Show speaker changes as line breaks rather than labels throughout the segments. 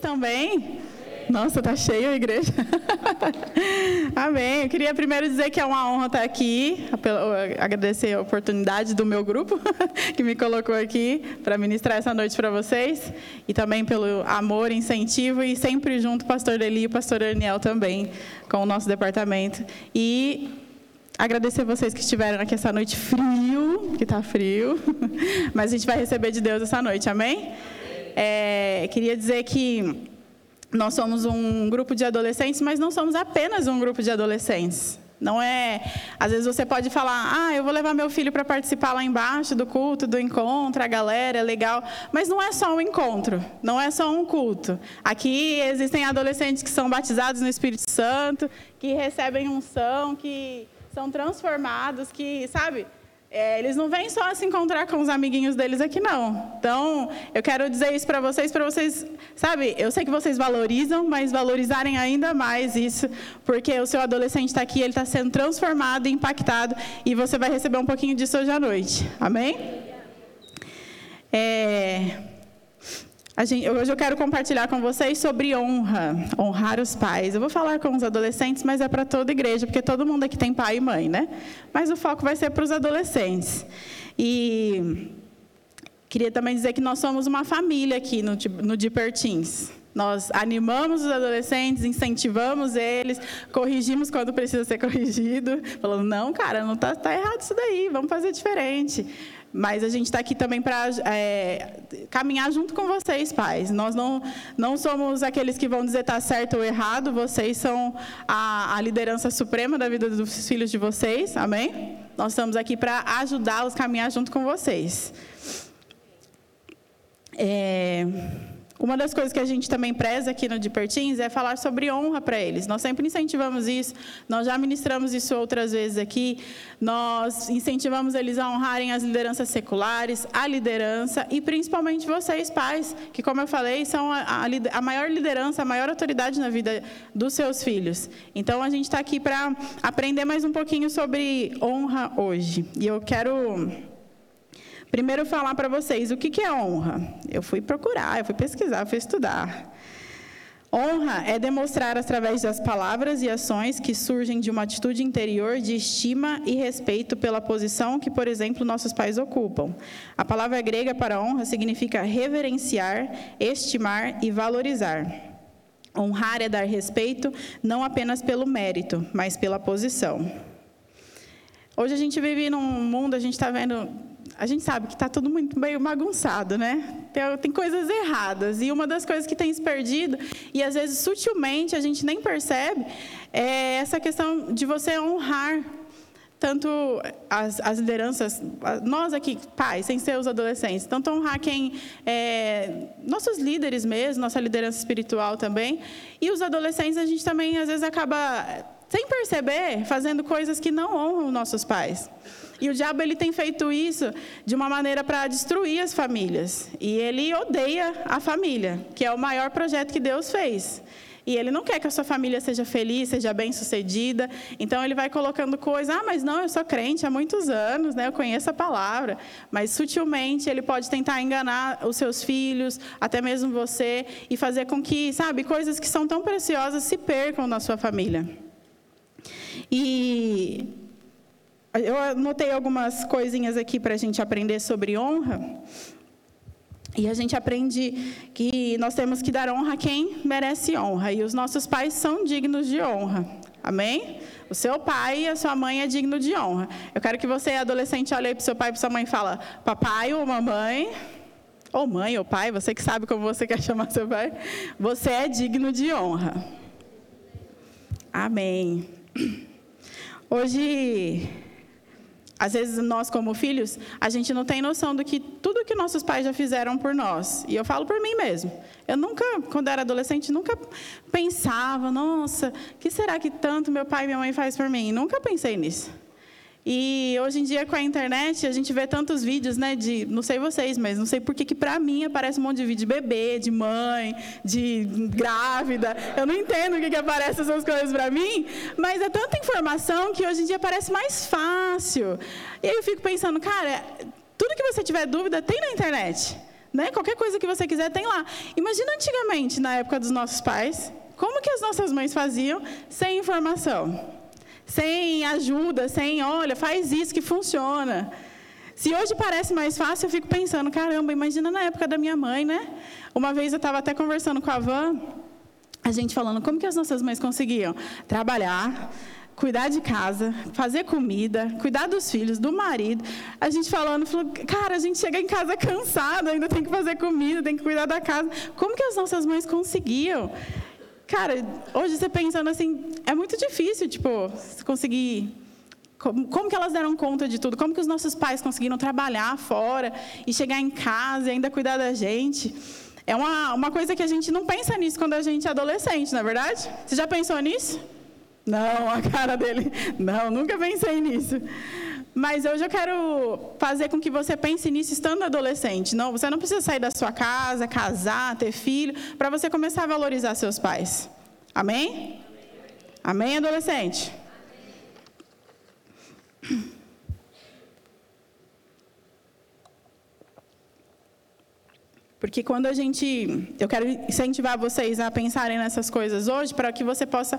Vocês? Nossa, tá cheio a igreja. Amém. Eu queria primeiro dizer que é uma honra estar aqui, agradecer a oportunidade do meu grupo que me colocou aqui para ministrar essa noite para vocês e também pelo amor, incentivo e sempre junto pastor Eli e pastor Daniel também com o nosso departamento. E agradecer vocês que estiveram aqui essa noite frio, que está frio, mas a gente vai receber de Deus essa noite. Amém? É, queria dizer que nós somos um grupo de adolescentes, mas não somos apenas um grupo de adolescentes. Não é. Às vezes você pode falar, ah, eu vou levar meu filho para participar lá embaixo do culto, do encontro, a galera, é legal. Mas não é só um encontro, não é só um culto. Aqui existem adolescentes que são batizados no Espírito Santo, que recebem unção, que são transformados, que, sabe, é, eles não vêm só se encontrar com os amiguinhos deles aqui, não. Então, eu quero dizer isso para vocês, para vocês, sabe, eu sei que vocês valorizam, mas valorizarem ainda mais isso, porque o seu adolescente está aqui, ele está sendo transformado, impactado, e você vai receber um pouquinho disso hoje à noite. Amém? É... Gente, hoje eu quero compartilhar com vocês sobre honra, honrar os pais. Eu vou falar com os adolescentes, mas é para toda igreja, porque todo mundo aqui tem pai e mãe, né? Mas o foco vai ser para os adolescentes. E queria também dizer que nós somos uma família aqui no, no Dipertins. Nós animamos os adolescentes, incentivamos eles, corrigimos quando precisa ser corrigido, falando: não, cara, não está tá errado isso daí, vamos fazer diferente. Mas a gente está aqui também para é, caminhar junto com vocês, pais. Nós não, não somos aqueles que vão dizer está certo ou errado, vocês são a, a liderança suprema da vida dos filhos de vocês, amém? Nós estamos aqui para ajudá-los a caminhar junto com vocês. É. Uma das coisas que a gente também preza aqui no Dipertins é falar sobre honra para eles. Nós sempre incentivamos isso, nós já ministramos isso outras vezes aqui. Nós incentivamos eles a honrarem as lideranças seculares, a liderança e principalmente vocês, pais, que, como eu falei, são a, a, a maior liderança, a maior autoridade na vida dos seus filhos. Então, a gente está aqui para aprender mais um pouquinho sobre honra hoje. E eu quero Primeiro, falar para vocês o que é honra. Eu fui procurar, eu fui pesquisar, eu fui estudar. Honra é demonstrar através das palavras e ações que surgem de uma atitude interior de estima e respeito pela posição que, por exemplo, nossos pais ocupam. A palavra grega para honra significa reverenciar, estimar e valorizar. Honrar é dar respeito não apenas pelo mérito, mas pela posição. Hoje a gente vive num mundo, a gente está vendo a gente sabe que está tudo muito meio bagunçado, né? Tem, tem, coisas erradas. E uma das coisas que tem se perdido, e às vezes sutilmente a gente nem percebe, é essa questão de você honrar tanto as, as lideranças, nós aqui, pais, sem ser os adolescentes, tanto honrar quem, é, nossos líderes mesmo, nossa liderança espiritual também, e os adolescentes a gente também às vezes acaba, sem perceber, fazendo coisas que não honram nossos pais. E o diabo ele tem feito isso de uma maneira para destruir as famílias. E ele odeia a família, que é o maior projeto que Deus fez. E ele não quer que a sua família seja feliz, seja bem-sucedida. Então ele vai colocando coisas, ah, mas não, eu sou crente há muitos anos, né? Eu conheço a palavra. Mas sutilmente ele pode tentar enganar os seus filhos, até mesmo você, e fazer com que, sabe, coisas que são tão preciosas se percam na sua família. E eu anotei algumas coisinhas aqui para a gente aprender sobre honra. E a gente aprende que nós temos que dar honra a quem merece honra. E os nossos pais são dignos de honra. Amém? O seu pai e a sua mãe é digno de honra. Eu quero que você, adolescente, olhe para o seu pai e para sua mãe e fala, papai ou mamãe, ou mãe ou pai, você que sabe como você quer chamar seu pai, você é digno de honra. Amém. Hoje às vezes nós como filhos, a gente não tem noção do que tudo que nossos pais já fizeram por nós. E eu falo por mim mesmo. Eu nunca, quando era adolescente, nunca pensava, nossa, que será que tanto meu pai e minha mãe faz por mim? Nunca pensei nisso. E hoje em dia, com a internet, a gente vê tantos vídeos, né? De, não sei vocês, mas não sei por que para mim aparece um monte de vídeo de bebê, de mãe, de grávida. Eu não entendo o que, que aparece essas coisas para mim, mas é tanta informação que hoje em dia parece mais fácil. E aí eu fico pensando, cara, tudo que você tiver dúvida tem na internet. né? Qualquer coisa que você quiser tem lá. Imagina antigamente, na época dos nossos pais, como que as nossas mães faziam sem informação? Sem ajuda, sem, olha, faz isso que funciona. Se hoje parece mais fácil, eu fico pensando, caramba, imagina na época da minha mãe, né? Uma vez eu estava até conversando com a Van, a gente falando como que as nossas mães conseguiam trabalhar, cuidar de casa, fazer comida, cuidar dos filhos, do marido. A gente falando, falou, cara, a gente chega em casa cansado, ainda tem que fazer comida, tem que cuidar da casa. Como que as nossas mães conseguiam? Cara, hoje você pensando assim, é muito difícil, tipo, conseguir. Como, como, que elas deram conta de tudo? Como que os nossos pais conseguiram trabalhar fora e chegar em casa e ainda cuidar da gente? É uma, uma coisa que a gente não pensa nisso quando a gente é adolescente, não é verdade? Você já pensou nisso? Não, a cara dele. Não, nunca pensei nisso. Mas hoje eu quero fazer com que você pense nisso estando adolescente. Não, você não precisa sair da sua casa, casar, ter filho, para você começar a valorizar seus pais. Amém? Amém, adolescente? Porque quando a gente. Eu quero incentivar vocês a pensarem nessas coisas hoje, para que você possa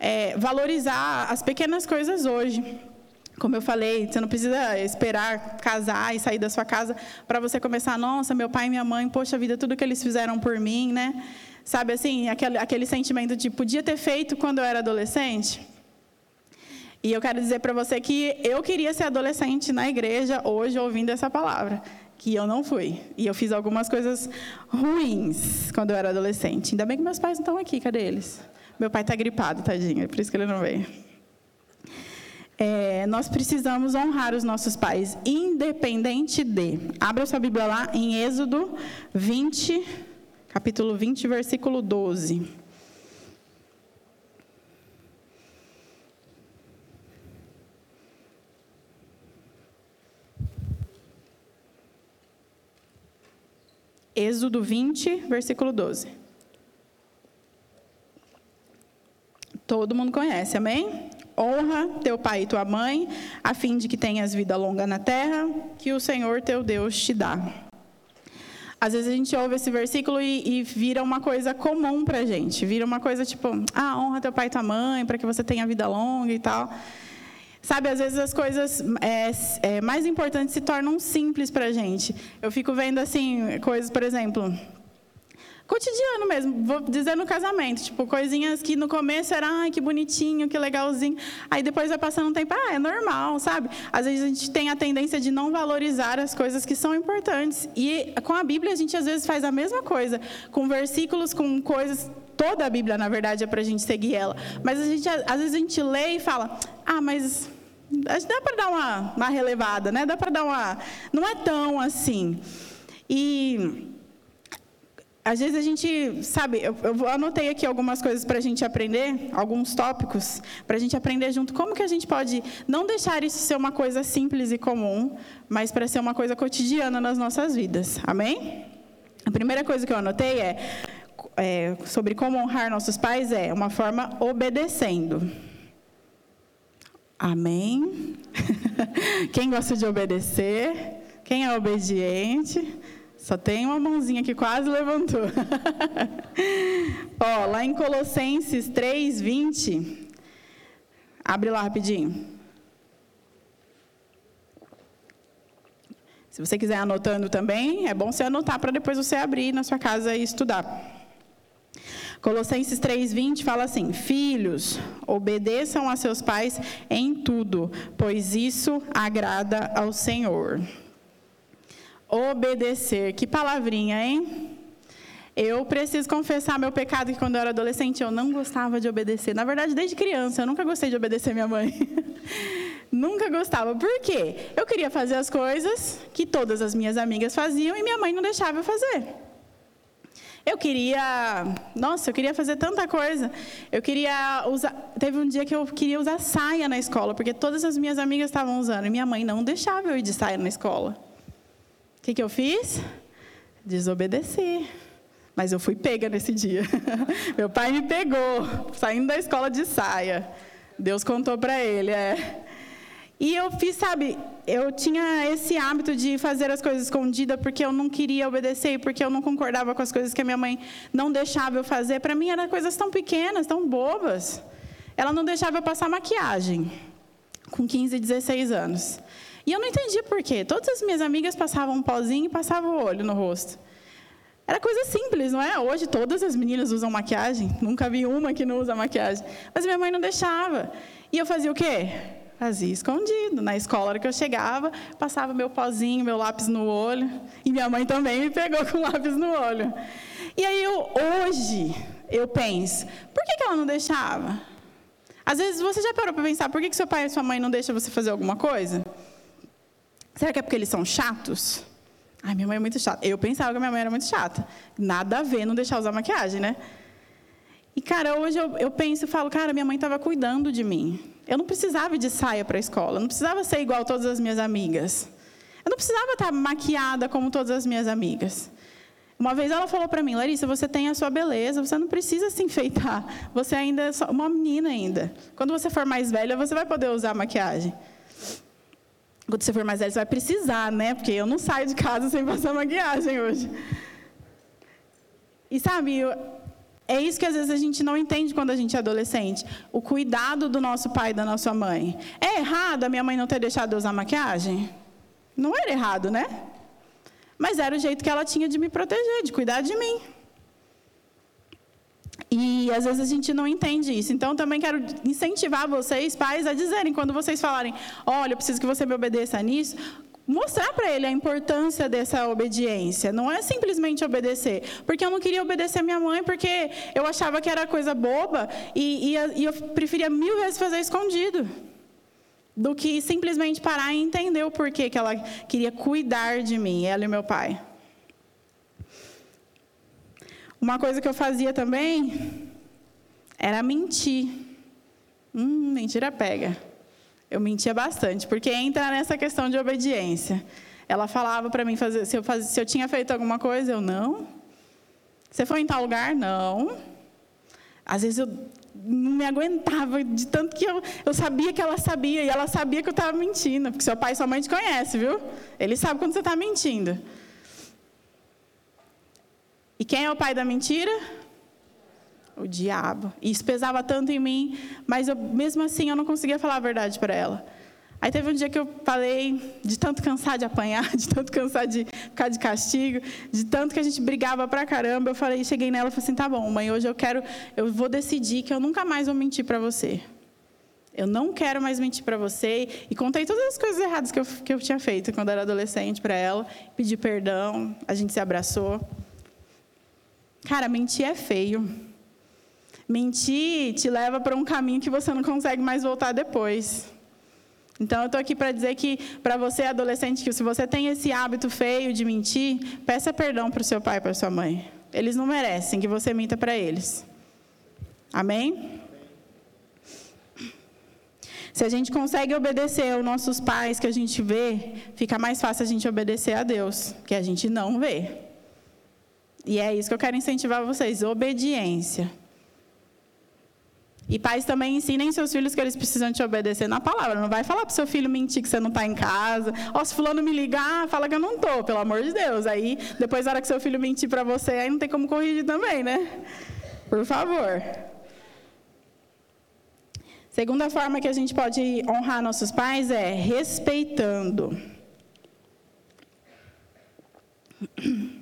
é, valorizar as pequenas coisas hoje. Como eu falei, você não precisa esperar casar e sair da sua casa para você começar, nossa, meu pai e minha mãe, poxa vida, tudo que eles fizeram por mim, né? Sabe assim, aquele, aquele sentimento de podia ter feito quando eu era adolescente. E eu quero dizer para você que eu queria ser adolescente na igreja hoje ouvindo essa palavra, que eu não fui. E eu fiz algumas coisas ruins quando eu era adolescente. Ainda bem que meus pais não estão aqui, cadê eles? Meu pai está gripado, tadinho, é por isso que ele não veio. É, nós precisamos honrar os nossos pais, independente de. Abra sua Bíblia lá em Êxodo 20, capítulo 20, versículo 12. Êxodo 20, versículo 12. Todo mundo conhece, amém? Honra teu pai e tua mãe, a fim de que tenhas vida longa na terra, que o Senhor teu Deus te dá. Às vezes a gente ouve esse versículo e, e vira uma coisa comum para gente. Vira uma coisa tipo, ah, honra teu pai e tua mãe, para que você tenha vida longa e tal. Sabe, às vezes as coisas é, é, mais importantes se tornam simples para gente. Eu fico vendo, assim, coisas, por exemplo, cotidiano mesmo, vou dizer no casamento, tipo, coisinhas que no começo era, ai, que bonitinho, que legalzinho, aí depois vai passando um tempo, ah, é normal, sabe? Às vezes a gente tem a tendência de não valorizar as coisas que são importantes. E com a Bíblia a gente às vezes faz a mesma coisa, com versículos, com coisas, toda a Bíblia, na verdade, é para a gente seguir ela. Mas a gente, às vezes a gente lê e fala, ah, mas dá para dar uma, uma relevada, né? Dá para dar uma... Não é tão assim. E às vezes a gente, sabe, eu, eu anotei aqui algumas coisas para a gente aprender, alguns tópicos, para a gente aprender junto como que a gente pode não deixar isso ser uma coisa simples e comum, mas para ser uma coisa cotidiana nas nossas vidas. Amém? A primeira coisa que eu anotei é, é sobre como honrar nossos pais é uma forma obedecendo. Amém? Quem gosta de obedecer? Quem é obediente? Só tem uma mãozinha que quase levantou. Ó, lá em Colossenses 3, 20. Abre lá rapidinho. Se você quiser anotando também, é bom você anotar para depois você abrir na sua casa e estudar. Colossenses 3:20 fala assim: Filhos, obedeçam a seus pais em tudo, pois isso agrada ao Senhor. Obedecer. Que palavrinha, hein? Eu preciso confessar meu pecado que quando eu era adolescente eu não gostava de obedecer. Na verdade, desde criança eu nunca gostei de obedecer minha mãe. nunca gostava. Por quê? Eu queria fazer as coisas que todas as minhas amigas faziam e minha mãe não deixava eu fazer. Eu queria, nossa, eu queria fazer tanta coisa. Eu queria usar, teve um dia que eu queria usar saia na escola, porque todas as minhas amigas estavam usando e minha mãe não deixava eu ir de saia na escola que, que eu fiz? Desobedeci. Mas eu fui pega nesse dia. Meu pai me pegou, saindo da escola de saia. Deus contou para ele, é. E eu fiz, sabe, eu tinha esse hábito de fazer as coisas escondidas porque eu não queria obedecer, porque eu não concordava com as coisas que a minha mãe não deixava eu fazer. Para mim eram coisas tão pequenas, tão bobas. Ela não deixava eu passar maquiagem com 15, 16 anos. E eu não entendi por quê. Todas as minhas amigas passavam um pozinho e passavam o olho no rosto. Era coisa simples, não é? Hoje todas as meninas usam maquiagem. Nunca vi uma que não usa maquiagem. Mas minha mãe não deixava. E eu fazia o quê? Fazia escondido. Na escola, hora que eu chegava, passava meu pozinho, meu lápis no olho. E minha mãe também me pegou com lápis no olho. E aí, eu, hoje, eu penso, por que, que ela não deixava? Às vezes, você já parou para pensar, por que, que seu pai e sua mãe não deixam você fazer alguma coisa? Será que é porque eles são chatos? Ai, minha mãe é muito chata. Eu pensava que minha mãe era muito chata. Nada a ver não deixar usar maquiagem, né? E, cara, hoje eu, eu penso e falo, cara, minha mãe estava cuidando de mim. Eu não precisava de saia para a escola, eu não precisava ser igual todas as minhas amigas. Eu não precisava estar maquiada como todas as minhas amigas. Uma vez ela falou para mim, Larissa, você tem a sua beleza, você não precisa se enfeitar. Você ainda é uma menina ainda. Quando você for mais velha, você vai poder usar maquiagem. Quando você for mais velha, você vai precisar, né? Porque eu não saio de casa sem passar maquiagem hoje. E sabe, é isso que às vezes a gente não entende quando a gente é adolescente. O cuidado do nosso pai e da nossa mãe. É errado a minha mãe não ter deixado eu usar maquiagem? Não era errado, né? Mas era o jeito que ela tinha de me proteger, de cuidar de mim. E às vezes a gente não entende isso. Então também quero incentivar vocês, pais, a dizerem, quando vocês falarem, olha, eu preciso que você me obedeça nisso, mostrar para ele a importância dessa obediência. Não é simplesmente obedecer. Porque eu não queria obedecer a minha mãe, porque eu achava que era coisa boba e, e, e eu preferia mil vezes fazer escondido. Do que simplesmente parar e entender o porquê que ela queria cuidar de mim, ela e meu pai. Uma coisa que eu fazia também era mentir. Hum, mentira pega. Eu mentia bastante, porque entra nessa questão de obediência. Ela falava para mim fazer, se eu, faz, se eu tinha feito alguma coisa, eu não. Você foi em tal lugar? Não. Às vezes eu não me aguentava de tanto que eu, eu sabia que ela sabia e ela sabia que eu estava mentindo, porque seu pai e sua mãe te conhecem, viu? Ele sabe quando você está mentindo. E quem é o pai da mentira? O diabo. E isso pesava tanto em mim, mas eu, mesmo assim eu não conseguia falar a verdade para ela. Aí teve um dia que eu falei de tanto cansar de apanhar, de tanto cansar de ficar de castigo, de tanto que a gente brigava pra caramba. Eu falei, cheguei nela e falei assim: "Tá bom, mãe, hoje eu quero, eu vou decidir que eu nunca mais vou mentir para você. Eu não quero mais mentir para você. E contei todas as coisas erradas que eu, que eu tinha feito quando era adolescente para ela. Pedi perdão, a gente se abraçou. Cara, mentir é feio. Mentir te leva para um caminho que você não consegue mais voltar depois. Então, eu estou aqui para dizer que, para você, adolescente, que se você tem esse hábito feio de mentir, peça perdão para o seu pai e para sua mãe. Eles não merecem que você minta para eles. Amém? Se a gente consegue obedecer aos nossos pais que a gente vê, fica mais fácil a gente obedecer a Deus, que a gente não vê. E é isso que eu quero incentivar vocês: obediência. E pais também ensinem seus filhos que eles precisam te obedecer na palavra. Não vai falar para seu filho mentir que você não está em casa. Ó, oh, se fulano me ligar, fala que eu não estou, pelo amor de Deus. Aí, depois, na hora que seu filho mentir para você, aí não tem como corrigir também, né? Por favor. Segunda forma que a gente pode honrar nossos pais é respeitando.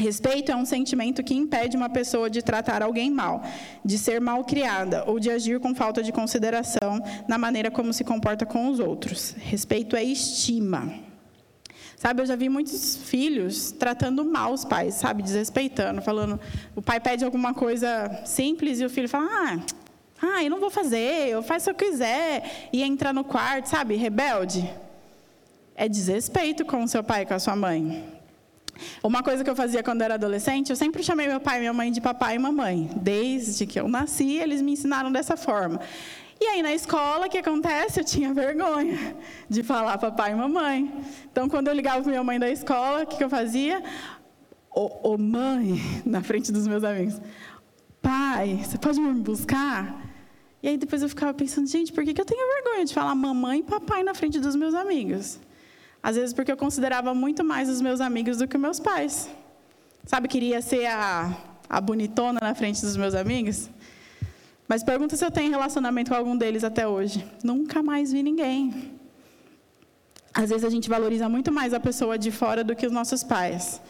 Respeito é um sentimento que impede uma pessoa de tratar alguém mal, de ser mal criada ou de agir com falta de consideração na maneira como se comporta com os outros. Respeito é estima. Sabe, eu já vi muitos filhos tratando mal os pais, sabe, desrespeitando, falando, o pai pede alguma coisa simples e o filho fala: "Ah, ah, eu não vou fazer, eu faço o que eu quiser", e entra no quarto, sabe, rebelde. É desrespeito com o seu pai e com a sua mãe. Uma coisa que eu fazia quando era adolescente, eu sempre chamei meu pai e minha mãe de papai e mamãe. Desde que eu nasci, eles me ensinaram dessa forma. E aí na escola, o que acontece? Eu tinha vergonha de falar papai e mamãe. Então, quando eu ligava para minha mãe da escola, o que, que eu fazia? Ô, ô mãe, na frente dos meus amigos, pai, você pode me buscar? E aí depois eu ficava pensando, gente, por que, que eu tenho vergonha de falar mamãe e papai na frente dos meus amigos? Às vezes porque eu considerava muito mais os meus amigos do que meus pais. Sabe, queria ser a, a bonitona na frente dos meus amigos. Mas pergunta se eu tenho relacionamento com algum deles até hoje. Nunca mais vi ninguém. Às vezes a gente valoriza muito mais a pessoa de fora do que os nossos pais.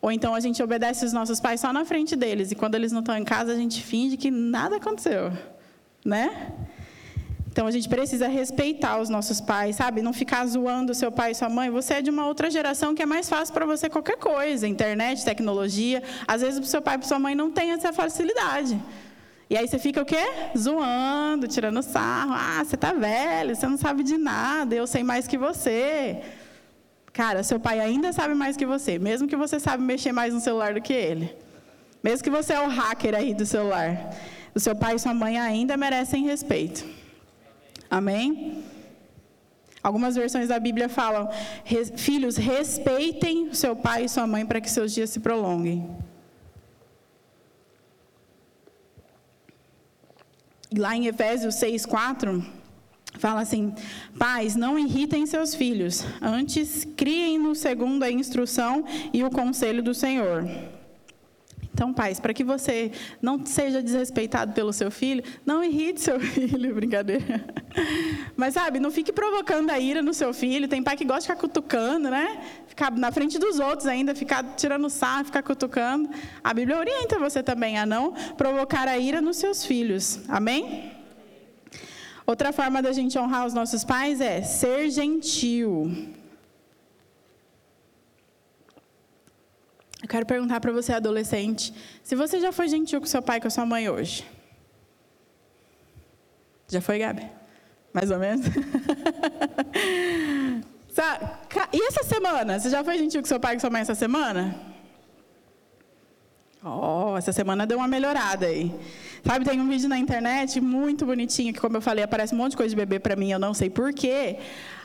Ou então a gente obedece os nossos pais só na frente deles. E quando eles não estão em casa, a gente finge que nada aconteceu. Né? Então a gente precisa respeitar os nossos pais, sabe? Não ficar zoando seu pai e sua mãe. Você é de uma outra geração que é mais fácil para você qualquer coisa, internet, tecnologia. Às vezes o seu pai e sua mãe não têm essa facilidade. E aí você fica o quê? Zoando, tirando sarro. Ah, você tá velho, você não sabe de nada, eu sei mais que você. Cara, seu pai ainda sabe mais que você, mesmo que você sabe mexer mais no celular do que ele. Mesmo que você é o hacker aí do celular. O seu pai e sua mãe ainda merecem respeito. Amém? Algumas versões da Bíblia falam: Filhos, respeitem seu pai e sua mãe para que seus dias se prolonguem. Lá em Efésios 6, 4, fala assim: Pais, não irritem seus filhos, antes criem-no segundo a instrução e o conselho do Senhor. Então, pais, para que você não seja desrespeitado pelo seu filho, não irrite seu filho, brincadeira. Mas, sabe, não fique provocando a ira no seu filho. Tem pai que gosta de ficar cutucando, né? Ficar na frente dos outros ainda, ficar tirando sarro, ficar cutucando. A Bíblia orienta você também a não provocar a ira nos seus filhos. Amém? Outra forma da gente honrar os nossos pais é ser gentil. Eu quero perguntar para você, adolescente, se você já foi gentil com seu pai e com sua mãe hoje. Já foi, Gabi? Mais ou menos? e essa semana? Você já foi gentil com seu pai e com sua mãe essa semana? Oh, essa semana deu uma melhorada aí. Sabe, tem um vídeo na internet muito bonitinho, que como eu falei, aparece um monte de coisa de bebê para mim, eu não sei porquê.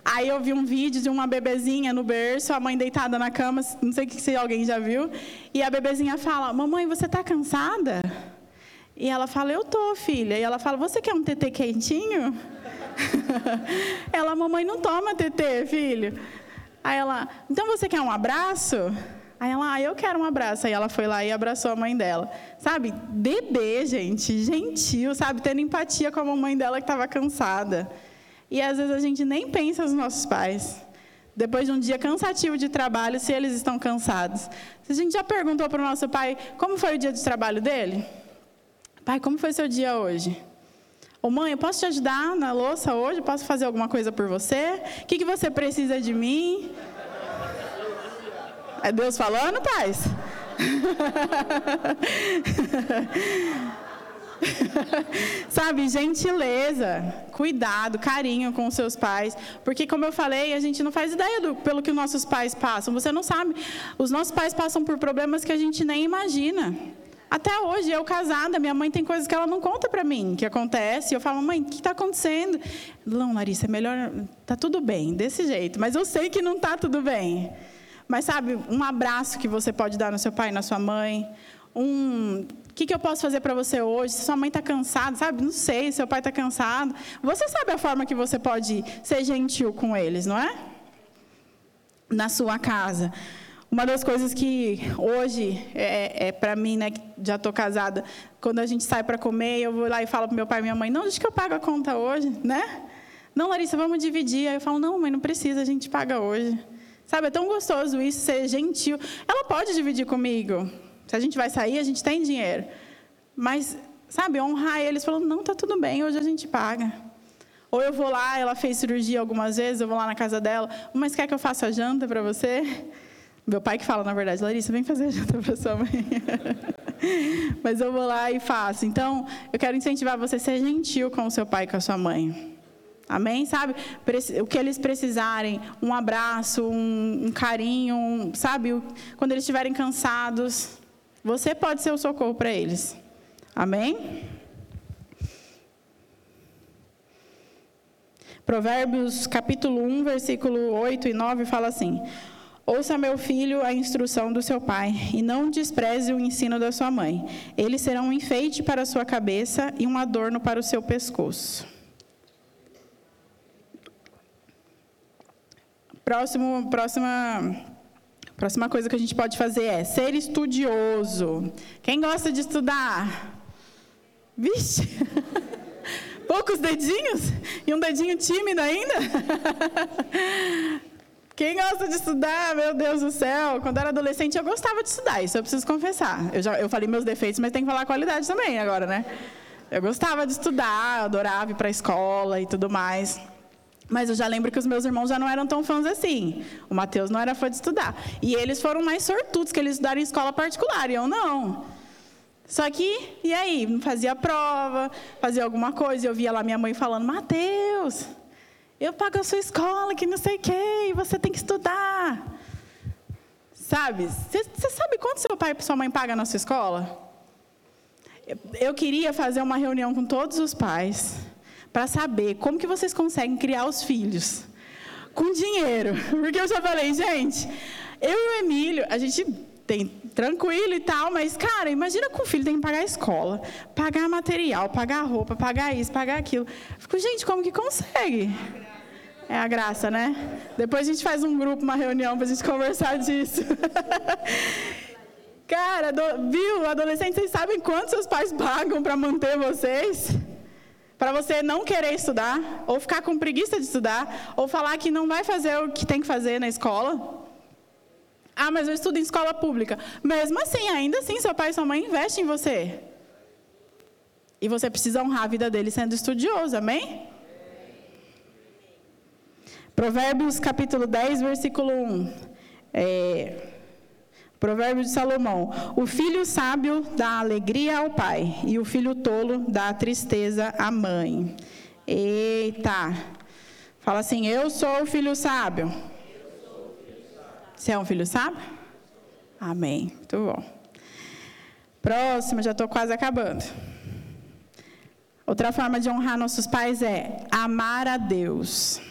Aí eu vi um vídeo de uma bebezinha no berço, a mãe deitada na cama, não sei se alguém já viu, e a bebezinha fala: Mamãe, você está cansada? E ela fala: Eu tô, filha. E ela fala: Você quer um TT quentinho? ela: Mamãe, não toma TT, filho. Aí ela: Então você quer um abraço? Aí ela, ah, eu quero um abraço. Aí ela foi lá e abraçou a mãe dela. Sabe? Bebê, gente, gentil, sabe? Tendo empatia com a mamãe dela que estava cansada. E às vezes a gente nem pensa nos nossos pais. Depois de um dia cansativo de trabalho, se eles estão cansados. A gente já perguntou para o nosso pai como foi o dia de trabalho dele? Pai, como foi seu dia hoje? Ô mãe, eu posso te ajudar na louça hoje? Posso fazer alguma coisa por você? O que, que você precisa de mim? É Deus falando, paz? Sabe, gentileza, cuidado, carinho com os seus pais, porque como eu falei, a gente não faz ideia do, pelo que os nossos pais passam. Você não sabe. Os nossos pais passam por problemas que a gente nem imagina. Até hoje, eu casada, minha mãe tem coisas que ela não conta para mim, que acontece. Eu falo, mãe, o que está acontecendo? Não, Larissa, é melhor, tá tudo bem, desse jeito. Mas eu sei que não está tudo bem. Mas sabe, um abraço que você pode dar no seu pai, na sua mãe, um o que, que, eu posso fazer para você hoje? Se sua mãe está cansada, sabe? Não sei, seu pai está cansado. Você sabe a forma que você pode ser gentil com eles, não é? Na sua casa. Uma das coisas que hoje é, é para mim, né, que já estou casada, quando a gente sai para comer, eu vou lá e falo para meu pai e minha mãe, não, deixa que eu pago a conta hoje, né? Não, Larissa, vamos dividir. Aí eu falo, não, mãe, não precisa, a gente paga hoje. Sabe, é tão gostoso isso, ser gentil. Ela pode dividir comigo. Se a gente vai sair, a gente tem dinheiro. Mas, sabe, honrar eles, falando, não, está tudo bem, hoje a gente paga. Ou eu vou lá, ela fez cirurgia algumas vezes, eu vou lá na casa dela, mas quer que eu faça a janta para você? Meu pai que fala, na verdade, Larissa, vem fazer a janta para sua mãe. mas eu vou lá e faço. Então, eu quero incentivar você a ser gentil com o seu pai e com a sua mãe. Amém? Sabe? O que eles precisarem, um abraço, um, um carinho, um, sabe? Quando eles estiverem cansados, você pode ser o socorro para eles. Amém? Provérbios capítulo 1, versículo 8 e 9 fala assim: Ouça, meu filho, a instrução do seu pai, e não despreze o ensino da sua mãe. Eles serão um enfeite para a sua cabeça e um adorno para o seu pescoço. Próximo, próxima, próxima coisa que a gente pode fazer é ser estudioso. Quem gosta de estudar? Vixe! Poucos dedinhos? E um dedinho tímido ainda? Quem gosta de estudar, meu Deus do céu, quando era adolescente eu gostava de estudar, isso eu preciso confessar. Eu, já, eu falei meus defeitos, mas tem que falar a qualidade também agora, né? Eu gostava de estudar, adorava ir para a escola e tudo mais. Mas eu já lembro que os meus irmãos já não eram tão fãs assim. O Mateus não era fã de estudar. E eles foram mais sortudos, que eles estudaram em escola particular, e eu não. Só que, e aí? Fazia prova, fazia alguma coisa, e eu via lá minha mãe falando, Mateus, eu pago a sua escola, que não sei o quê, e você tem que estudar. Sabe? Você sabe quanto seu pai e sua mãe pagam na sua escola? Eu queria fazer uma reunião com todos os pais para saber como que vocês conseguem criar os filhos com dinheiro. Porque eu já falei, gente, eu e o Emílio, a gente tem tranquilo e tal, mas, cara, imagina com o filho tem que pagar a escola, pagar material, pagar roupa, pagar isso, pagar aquilo. Fico, gente, como que consegue? É a graça, né? Depois a gente faz um grupo, uma reunião para a gente conversar disso. Cara, do, viu, adolescentes, vocês sabem quanto seus pais pagam para manter vocês? Para você não querer estudar, ou ficar com preguiça de estudar, ou falar que não vai fazer o que tem que fazer na escola. Ah, mas eu estudo em escola pública. Mesmo assim, ainda assim, seu pai e sua mãe investem em você. E você precisa honrar a vida dele sendo estudioso, amém? Provérbios capítulo 10, versículo 1. É, Provérbio de Salomão: O filho sábio dá alegria ao pai, e o filho tolo dá tristeza à mãe. Eita! Fala assim: Eu sou o filho sábio. Você é um filho sábio? Amém. Muito bom. Próximo, já estou quase acabando. Outra forma de honrar nossos pais é amar a Deus.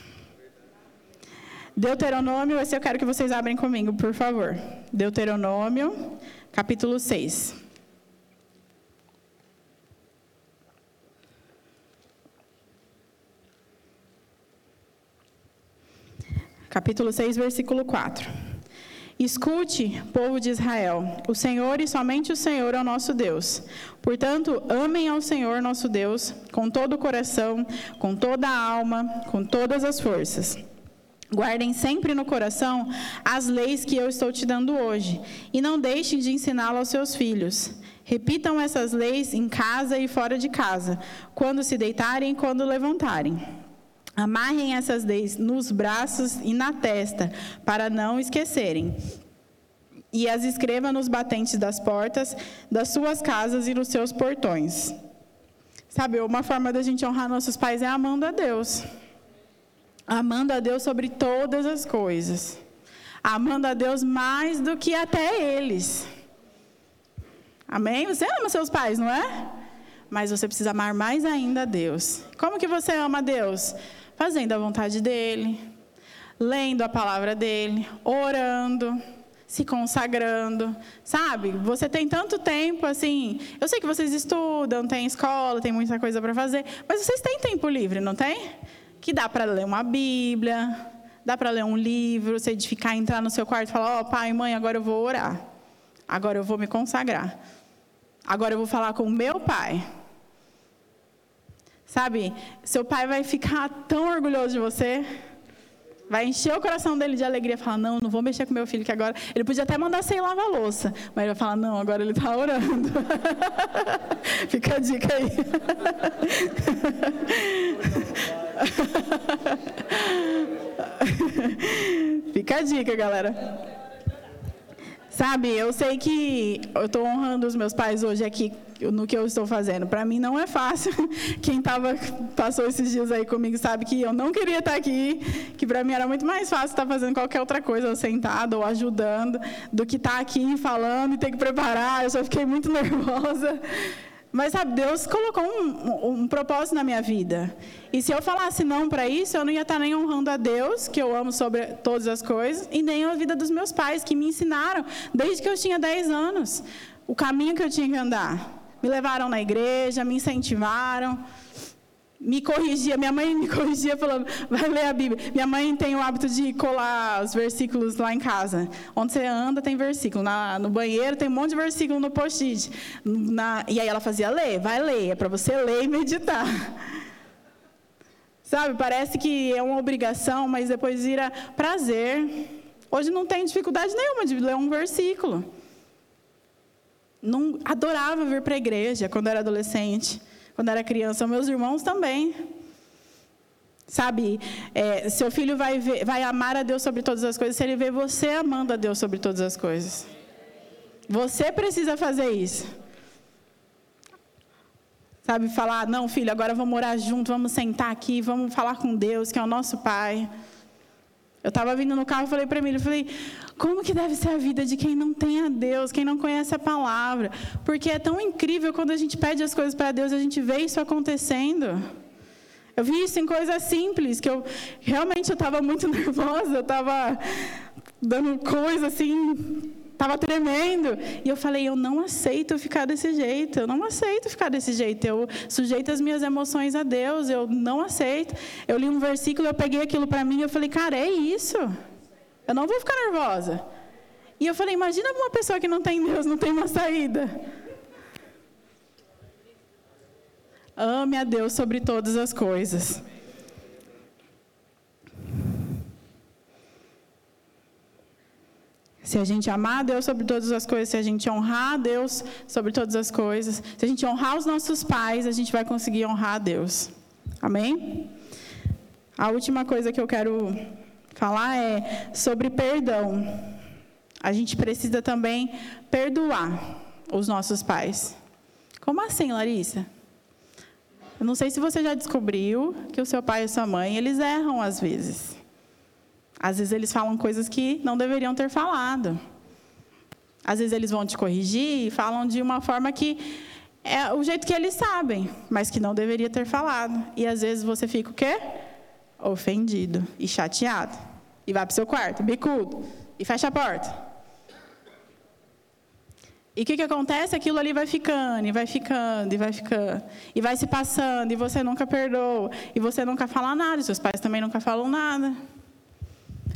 Deuteronômio, esse eu quero que vocês abrem comigo, por favor. Deuteronômio, capítulo 6. Capítulo 6, versículo 4. Escute, povo de Israel, o Senhor e somente o Senhor é o nosso Deus. Portanto, amem ao Senhor nosso Deus com todo o coração, com toda a alma, com todas as forças. Guardem sempre no coração as leis que eu estou te dando hoje, e não deixem de ensiná-las aos seus filhos. Repitam essas leis em casa e fora de casa, quando se deitarem e quando levantarem. Amarrem essas leis nos braços e na testa, para não esquecerem. E as escreva nos batentes das portas das suas casas e nos seus portões. Sabe, uma forma da gente honrar nossos pais é amando a Deus amando a Deus sobre todas as coisas, amando a Deus mais do que até eles. Amém? Você ama seus pais, não é? Mas você precisa amar mais ainda a Deus. Como que você ama a Deus? Fazendo a vontade dele, lendo a palavra dele, orando, se consagrando, sabe? Você tem tanto tempo assim. Eu sei que vocês estudam, tem escola, tem muita coisa para fazer, mas vocês têm tempo livre, não tem? Que dá para ler uma Bíblia, dá para ler um livro, você edificar, entrar no seu quarto e falar: Ó, oh, pai, mãe, agora eu vou orar. Agora eu vou me consagrar. Agora eu vou falar com meu pai. Sabe, seu pai vai ficar tão orgulhoso de você. Vai encher o coração dele de alegria, falar: Não, não vou mexer com meu filho, que agora. Ele podia até mandar ir lavar louça, mas ele vai falar: Não, agora ele está orando. Fica a dica aí. Fica a dica, galera. Sabe, eu sei que eu estou honrando os meus pais hoje aqui no que eu estou fazendo. Para mim não é fácil. Quem tava, passou esses dias aí comigo sabe que eu não queria estar aqui, que para mim era muito mais fácil estar fazendo qualquer outra coisa, sentado ou ajudando, do que estar aqui falando e ter que preparar. Eu só fiquei muito nervosa. Mas, sabe, Deus colocou um, um, propósito na minha vida. E se eu falasse não para isso, eu não ia estar nem honrando a Deus, que eu amo sobre todas as coisas, e nem a vida dos meus pais, que me ensinaram desde que eu tinha 10 anos o caminho que eu tinha que andar. Me levaram na igreja, me incentivaram me corrigia, minha mãe me corrigia falando, vai ler a Bíblia. Minha mãe tem o hábito de colar os versículos lá em casa. Onde você anda tem versículo. Na, no banheiro tem um monte de versículo no post-it. E aí ela fazia, ler, vai ler, é para você ler e meditar. Sabe, parece que é uma obrigação, mas depois vira prazer. Hoje não tem dificuldade nenhuma de ler um versículo. Não adorava vir para a igreja quando era adolescente quando era criança, meus irmãos também. Sabe, é, seu filho vai, ver, vai amar a Deus sobre todas as coisas se ele vê você amando a Deus sobre todas as coisas. Você precisa fazer isso. Sabe, falar, não, filho, agora vamos morar junto, vamos sentar aqui, vamos falar com Deus, que é o nosso Pai. Eu estava vindo no carro e falei para ele, falei, como que deve ser a vida de quem não tem a Deus, quem não conhece a palavra? Porque é tão incrível quando a gente pede as coisas para Deus, a gente vê isso acontecendo. Eu vi isso em coisas simples, que eu realmente eu estava muito nervosa, eu estava dando coisa assim, estava tremendo. E eu falei, eu não aceito ficar desse jeito, eu não aceito ficar desse jeito. Eu sujeito as minhas emoções a Deus, eu não aceito. Eu li um versículo, eu peguei aquilo para mim e eu falei, cara, é isso. Eu não vou ficar nervosa. E eu falei, imagina uma pessoa que não tem Deus, não tem uma saída. Ame a Deus sobre todas as coisas. Se a gente amar Deus sobre todas as coisas, se a gente honrar Deus sobre todas as coisas, se a gente honrar os nossos pais, a gente vai conseguir honrar a Deus. Amém? A última coisa que eu quero falar é sobre perdão. A gente precisa também perdoar os nossos pais. Como assim, Larissa? Eu não sei se você já descobriu que o seu pai e sua mãe, eles erram às vezes. Às vezes eles falam coisas que não deveriam ter falado. Às vezes eles vão te corrigir e falam de uma forma que é o jeito que eles sabem, mas que não deveria ter falado. E às vezes você fica o quê? Ofendido e chateado. E vai para o seu quarto, bicudo, e fecha a porta. E o que, que acontece? Aquilo ali vai ficando, e vai ficando, e vai ficando. E vai se passando, e você nunca perdoa. E você nunca fala nada, e seus pais também nunca falam nada.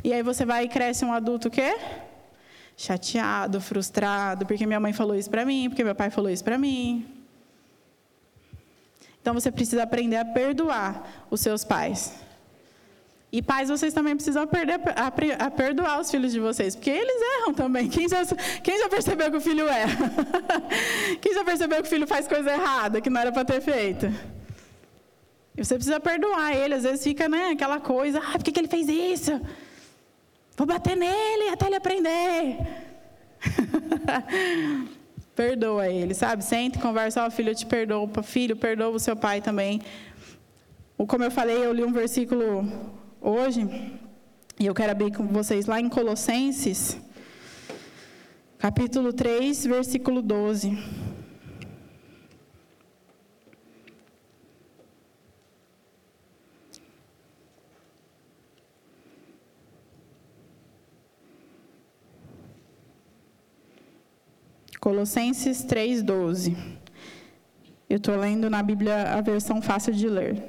E aí você vai e cresce um adulto o quê? Chateado, frustrado, porque minha mãe falou isso para mim, porque meu pai falou isso para mim. Então você precisa aprender a perdoar os seus pais. E pais, vocês também precisam aprender a, perdoar os filhos de vocês, porque eles erram também. Quem já, quem já percebeu que o filho erra? quem já percebeu que o filho faz coisa errada, que não era para ter feito? E você precisa perdoar ele. Às vezes fica né, aquela coisa, ah, por que, que ele fez isso? Vou bater nele até ele aprender. perdoa ele, sabe? Sente, conversa, ó, oh, filho, eu te perdoo. Filho, perdoa o seu pai também. Como eu falei, eu li um versículo hoje, e eu quero abrir com vocês lá em Colossenses, capítulo 3, versículo 12. Colossenses 3,12. Eu estou lendo na Bíblia a versão fácil de ler.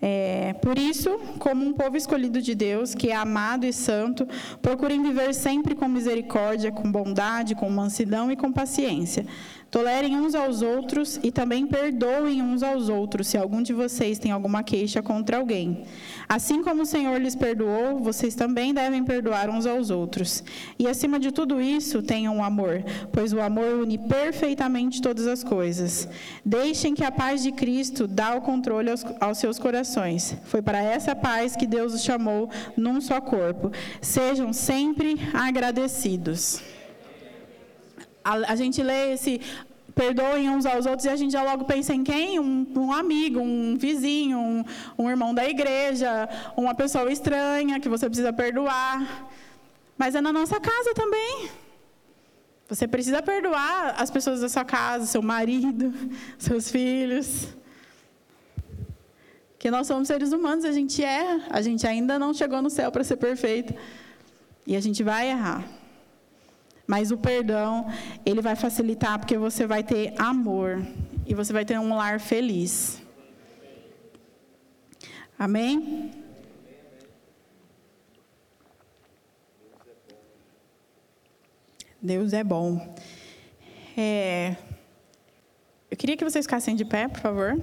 É, por isso, como um povo escolhido de Deus, que é amado e santo, procurem viver sempre com misericórdia, com bondade, com mansidão e com paciência Tolerem uns aos outros e também perdoem uns aos outros, se algum de vocês tem alguma queixa contra alguém. Assim como o Senhor lhes perdoou, vocês também devem perdoar uns aos outros. E acima de tudo isso, tenham amor, pois o amor une perfeitamente todas as coisas. Deixem que a paz de Cristo dá o controle aos, aos seus corações. Foi para essa paz que Deus os chamou num só corpo. Sejam sempre agradecidos a, a gente lê esse perdoem uns aos outros e a gente já logo pensa em quem? Um, um amigo, um vizinho, um, um, irmão da igreja, uma pessoa estranha que você precisa perdoar. Mas é na nossa casa também. Você precisa perdoar as pessoas da sua casa, seu marido, seus filhos. Que nós somos seres humanos, a gente erra, a gente ainda não chegou no céu para ser perfeito. E a gente vai errar. Mas o perdão, ele vai facilitar porque você vai ter amor e você vai ter um lar feliz. Amém? Deus é bom. É... Eu queria que vocês ficassem de pé, por favor.